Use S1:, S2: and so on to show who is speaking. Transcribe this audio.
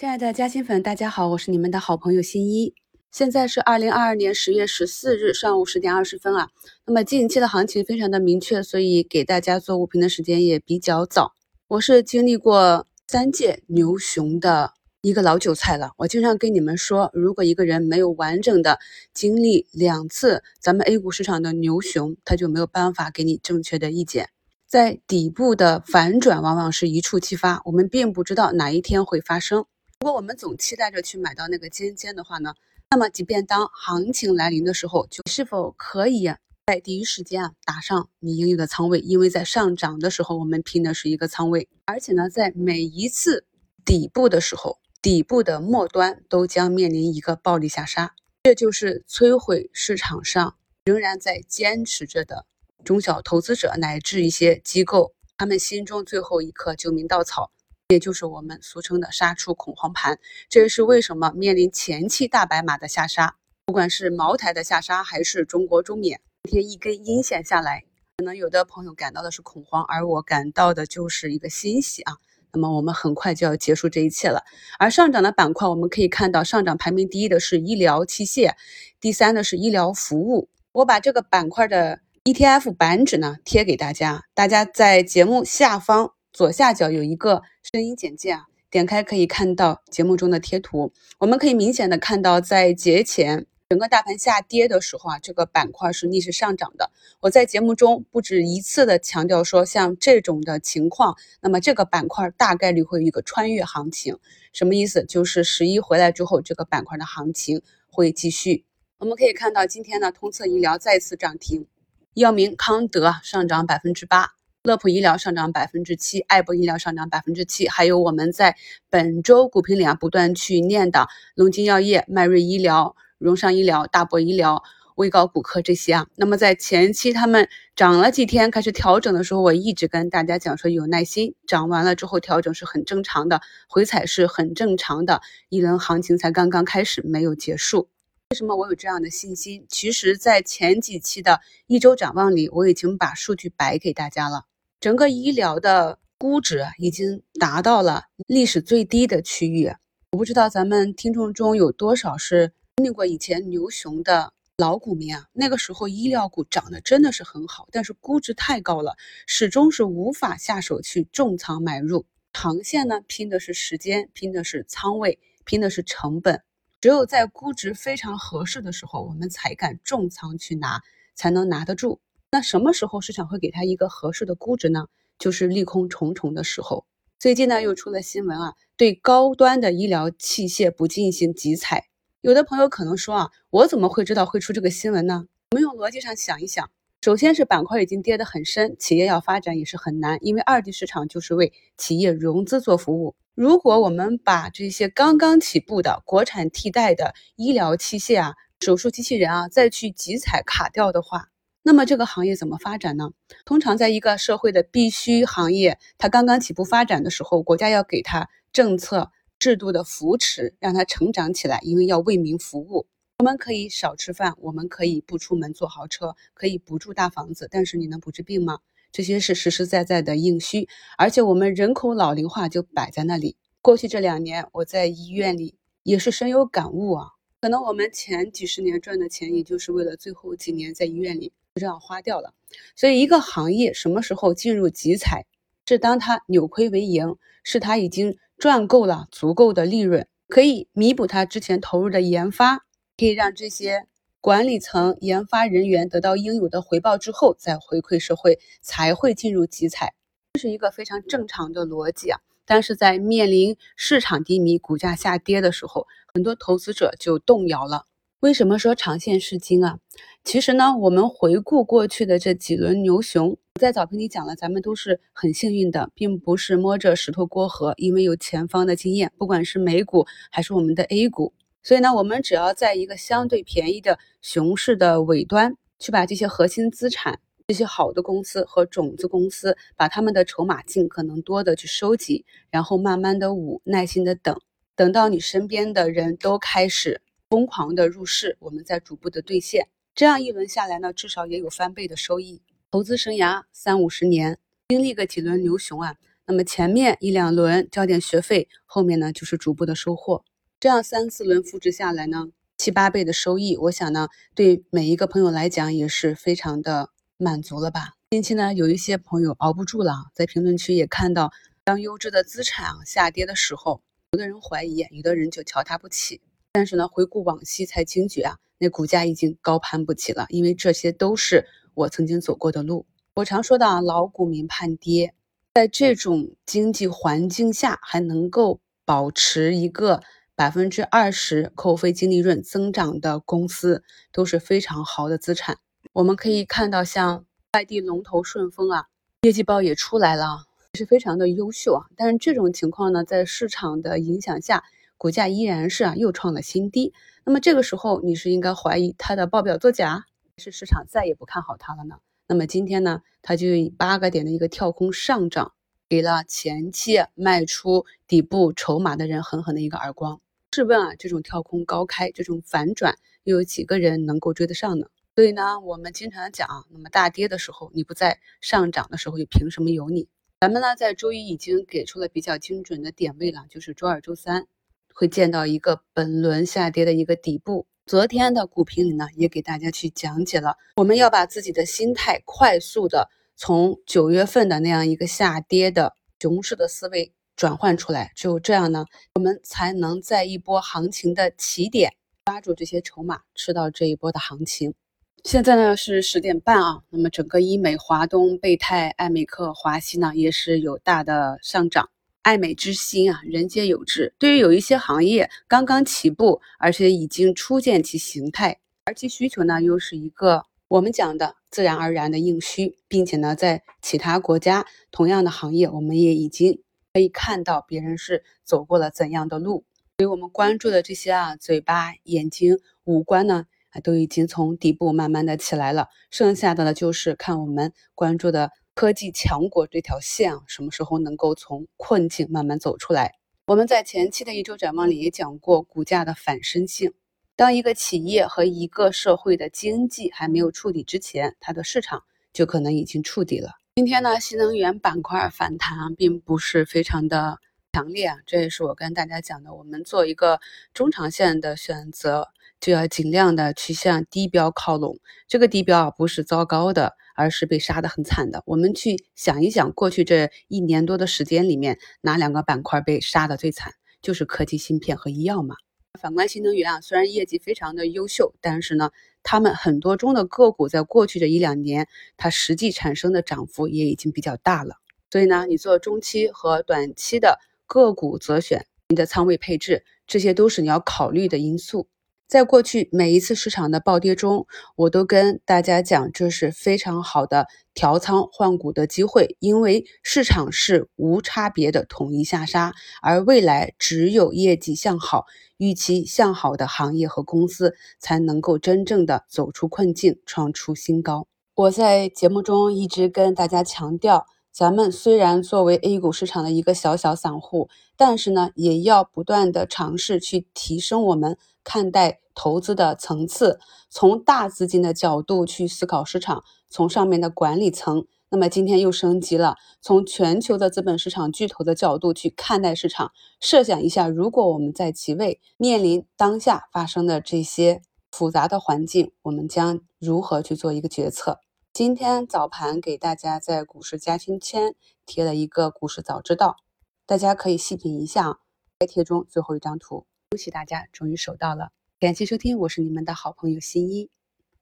S1: 亲爱的嘉兴粉，大家好，我是你们的好朋友新一。现在是二零二二年十月十四日上午十点二十分啊。那么近期的行情非常的明确，所以给大家做午评的时间也比较早。我是经历过三届牛熊的一个老韭菜了。我经常跟你们说，如果一个人没有完整的经历两次咱们 A 股市场的牛熊，他就没有办法给你正确的意见。在底部的反转往往是一触即发，我们并不知道哪一天会发生。如果我们总期待着去买到那个尖尖的话呢，那么即便当行情来临的时候，就是否可以在第一时间啊打上你应有的仓位？因为在上涨的时候，我们拼的是一个仓位，而且呢，在每一次底部的时候，底部的末端都将面临一个暴力下杀，这就是摧毁市场上仍然在坚持着的中小投资者乃至一些机构他们心中最后一颗救命稻草。也就是我们俗称的杀出恐慌盘，这也是为什么面临前期大白马的下杀，不管是茅台的下杀，还是中国中免今天一根阴线下来，可能有的朋友感到的是恐慌，而我感到的就是一个欣喜啊。那么我们很快就要结束这一切了。而上涨的板块，我们可以看到上涨排名第一的是医疗器械，第三的是医疗服务。我把这个板块的 ETF 板指呢贴给大家，大家在节目下方。左下角有一个声音简介啊，点开可以看到节目中的贴图。我们可以明显的看到，在节前整个大盘下跌的时候啊，这个板块是逆势上涨的。我在节目中不止一次的强调说，像这种的情况，那么这个板块大概率会有一个穿越行情。什么意思？就是十一回来之后，这个板块的行情会继续。我们可以看到，今天呢，通策医疗再次涨停，药明康德上涨百分之八。乐普医疗上涨百分之七，爱博医疗上涨百分之七，还有我们在本周股评里啊不断去念的龙金药业、迈瑞医疗、荣尚医疗、大博医疗、威高骨科这些啊。那么在前期他们涨了几天开始调整的时候，我一直跟大家讲说有耐心，涨完了之后调整是很正常的，回踩是很正常的，一轮行情才刚刚开始，没有结束。为什么我有这样的信心？其实，在前几期的一周展望里，我已经把数据摆给大家了。整个医疗的估值已经达到了历史最低的区域，我不知道咱们听众中有多少是经历过以前牛熊的老股民啊？那个时候医疗股涨得真的是很好，但是估值太高了，始终是无法下手去重仓买入。长线呢，拼的是时间，拼的是仓位，拼的是成本。只有在估值非常合适的时候，我们才敢重仓去拿，才能拿得住。那什么时候市场会给它一个合适的估值呢？就是利空重重的时候。最近呢又出了新闻啊，对高端的医疗器械不进行集采。有的朋友可能说啊，我怎么会知道会出这个新闻呢？我们用逻辑上想一想，首先是板块已经跌得很深，企业要发展也是很难，因为二级市场就是为企业融资做服务。如果我们把这些刚刚起步的国产替代的医疗器械啊、手术机器人啊再去集采卡掉的话，那么这个行业怎么发展呢？通常在一个社会的必须行业，它刚刚起步发展的时候，国家要给它政策制度的扶持，让它成长起来，因为要为民服务。我们可以少吃饭，我们可以不出门坐豪车，可以不住大房子，但是你能不治病吗？这些是实实在在的硬需，而且我们人口老龄化就摆在那里。过去这两年，我在医院里也是深有感悟啊。可能我们前几十年赚的钱，也就是为了最后几年在医院里。就这样花掉了，所以一个行业什么时候进入集采，是当它扭亏为盈，是它已经赚够了足够的利润，可以弥补它之前投入的研发，可以让这些管理层、研发人员得到应有的回报之后，再回馈社会，才会进入集采，这是一个非常正常的逻辑啊。但是在面临市场低迷、股价下跌的时候，很多投资者就动摇了。为什么说长线是金啊？其实呢，我们回顾过去的这几轮牛熊，在早评里讲了，咱们都是很幸运的，并不是摸着石头过河，因为有前方的经验，不管是美股还是我们的 A 股，所以呢，我们只要在一个相对便宜的熊市的尾端，去把这些核心资产、这些好的公司和种子公司，把他们的筹码尽可能多的去收集，然后慢慢的捂，耐心的等，等到你身边的人都开始。疯狂的入市，我们再逐步的兑现，这样一轮下来呢，至少也有翻倍的收益。投资生涯三五十年，经历个几轮牛熊啊，那么前面一两轮交点学费，后面呢就是逐步的收获。这样三四轮复制下来呢，七八倍的收益，我想呢，对每一个朋友来讲也是非常的满足了吧。近期呢，有一些朋友熬不住了，在评论区也看到，当优质的资产下跌的时候，有的人怀疑，有的人就瞧他不起。但是呢，回顾往昔才惊觉啊，那股价已经高攀不起了，因为这些都是我曾经走过的路。我常说的啊，老股民盼跌，在这种经济环境下还能够保持一个百分之二十扣非净利润增长的公司，都是非常好的资产。我们可以看到，像快递龙头顺丰啊，业绩报也出来了，是非常的优秀啊。但是这种情况呢，在市场的影响下。股价依然是啊，又创了新低。那么这个时候，你是应该怀疑它的报表作假，还是市场再也不看好它了呢？那么今天呢，它就以八个点的一个跳空上涨，给了前期卖出底部筹码的人狠狠的一个耳光。试问啊，这种跳空高开，这种反转，又有几个人能够追得上呢？所以呢，我们经常讲，那么大跌的时候你不在，上涨的时候又凭什么有你？咱们呢，在周一已经给出了比较精准的点位了，就是周二、周三。会见到一个本轮下跌的一个底部。昨天的股评里呢，也给大家去讲解了，我们要把自己的心态快速的从九月份的那样一个下跌的熊市的思维转换出来，只有这样呢，我们才能在一波行情的起点抓住这些筹码，吃到这一波的行情。现在呢是十点半啊，那么整个医美、华东、贝泰、爱美克、华西呢也是有大的上涨。爱美之心啊，人皆有之。对于有一些行业刚刚起步，而且已经初见其形态，而其需求呢，又是一个我们讲的自然而然的硬需，并且呢，在其他国家同样的行业，我们也已经可以看到别人是走过了怎样的路。所以我们关注的这些啊，嘴巴、眼睛、五官呢，啊，都已经从底部慢慢的起来了。剩下的呢，就是看我们关注的。科技强国这条线啊，什么时候能够从困境慢慢走出来？我们在前期的一周展望里也讲过股价的反身性。当一个企业和一个社会的经济还没有触底之前，它的市场就可能已经触底了。今天呢，新能源板块反弹并不是非常的强烈啊，这也是我跟大家讲的，我们做一个中长线的选择，就要尽量的去向低标靠拢。这个低标啊，不是糟糕的。而是被杀的很惨的。我们去想一想，过去这一年多的时间里面，哪两个板块被杀的最惨？就是科技芯片和医药嘛。反观新能源啊，虽然业绩非常的优秀，但是呢，他们很多中的个股在过去这一两年，它实际产生的涨幅也已经比较大了。所以呢，你做中期和短期的个股择选，你的仓位配置，这些都是你要考虑的因素。在过去每一次市场的暴跌中，我都跟大家讲，这是非常好的调仓换股的机会，因为市场是无差别的统一下杀，而未来只有业绩向好、预期向好的行业和公司才能够真正的走出困境，创出新高。我在节目中一直跟大家强调。咱们虽然作为 A 股市场的一个小小散户，但是呢，也要不断的尝试去提升我们看待投资的层次，从大资金的角度去思考市场，从上面的管理层，那么今天又升级了，从全球的资本市场巨头的角度去看待市场，设想一下，如果我们在其位，面临当下发生的这些复杂的环境，我们将如何去做一个决策？今天早盘给大家在股市加亲签贴了一个股市早知道，大家可以细品一下该贴中最后一张图。恭喜大家终于收到了，感谢收听，我是你们的好朋友新一。